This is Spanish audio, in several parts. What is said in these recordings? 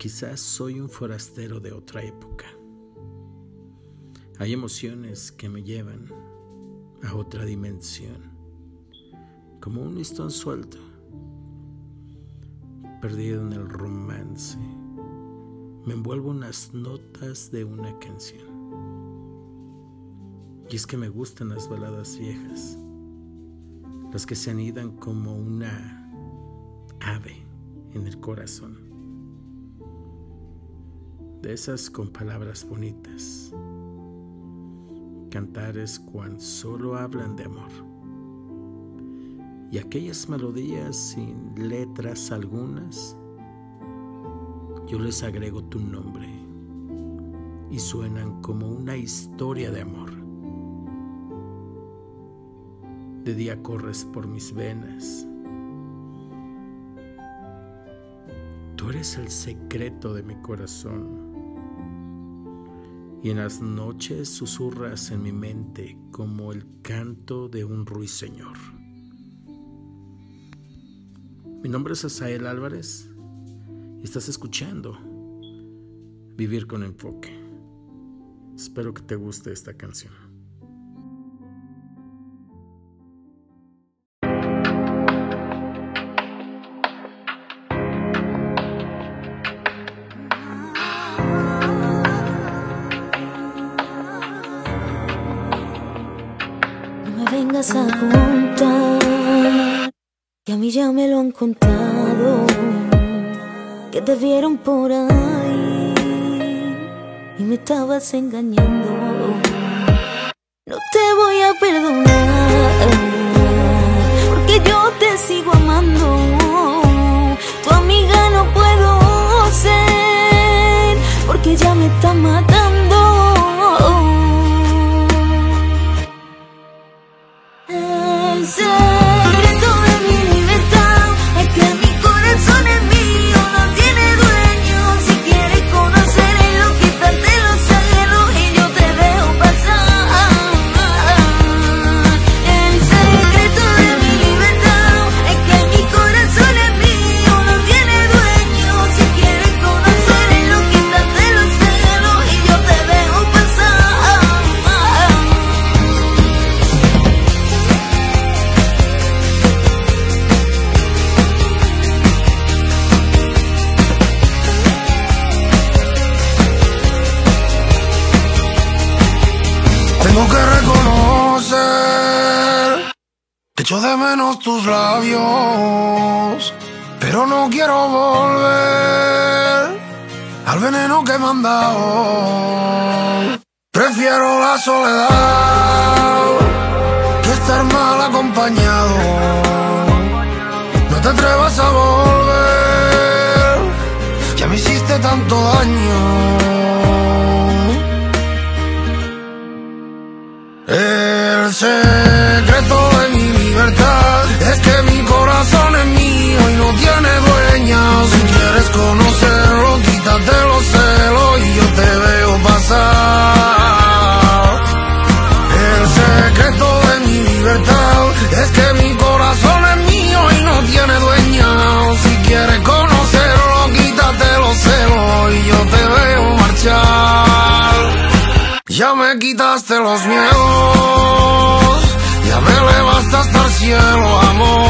quizás soy un forastero de otra época. Hay emociones que me llevan a otra dimensión, como un listón suelto, perdido en el romance. Me envuelvo unas notas de una canción. Y es que me gustan las baladas viejas, las que se anidan como una ave en el corazón de esas con palabras bonitas. Cantares cuando solo hablan de amor. Y aquellas melodías sin letras algunas, yo les agrego tu nombre y suenan como una historia de amor. De día corres por mis venas. Tú eres el secreto de mi corazón y en las noches susurras en mi mente como el canto de un ruiseñor. Mi nombre es Asael Álvarez y estás escuchando Vivir con Enfoque. Espero que te guste esta canción. A contar que a mí ya me lo han contado, que te vieron por ahí y me estabas engañando. No te voy a perdonar porque yo te sigo amando. Tu amiga no puedo ser porque ya me está matando. Echo de menos tus labios, pero no quiero volver al veneno que me han dado. Prefiero la soledad que estar mal acompañado. No te atrevas a volver, ya me hiciste tanto daño. Es que mi corazón es mío y no tiene dueña. Si quieres conocerlo, quítate los celos y yo te veo marchar. Ya me quitaste los miedos ya me levantaste hasta el cielo, amor.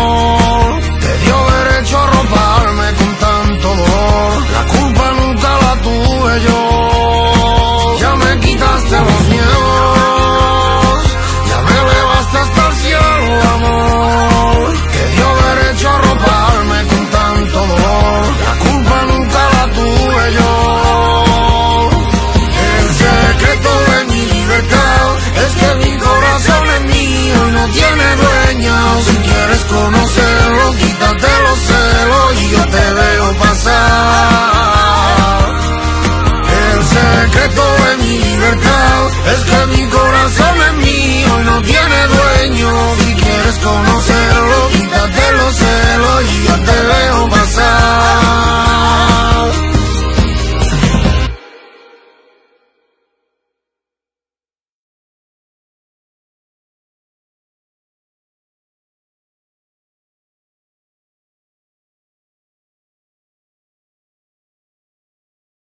Si quieres conocerlo, quítate los celos y yo te veo pasar. El secreto de mi libertad es que mi corazón es mío y no tiene dueño. Si quieres conocerlo, quítate los celos y yo te veo